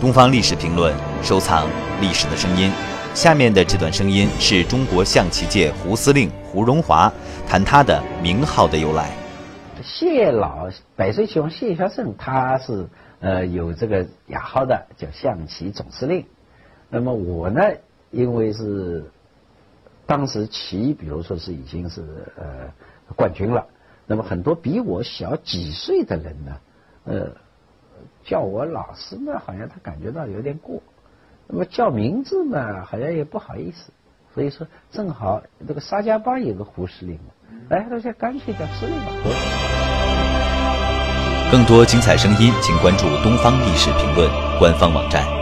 东方历史评论，收藏历史的声音。下面的这段声音是中国象棋界胡司令胡荣华谈他的名号的由来。谢老百岁棋王谢孝胜，他是呃有这个雅号的，叫象棋总司令。那么我呢，因为是当时棋，比如说是已经是呃冠军了，那么很多比我小几岁的人呢，呃。叫我老师呢，好像他感觉到有点过；那么叫名字呢，好像也不好意思。所以说，正好这个沙家浜有个胡司令嘛，哎，他说干脆叫司令吧。更多精彩声音，请关注《东方历史评论》官方网站。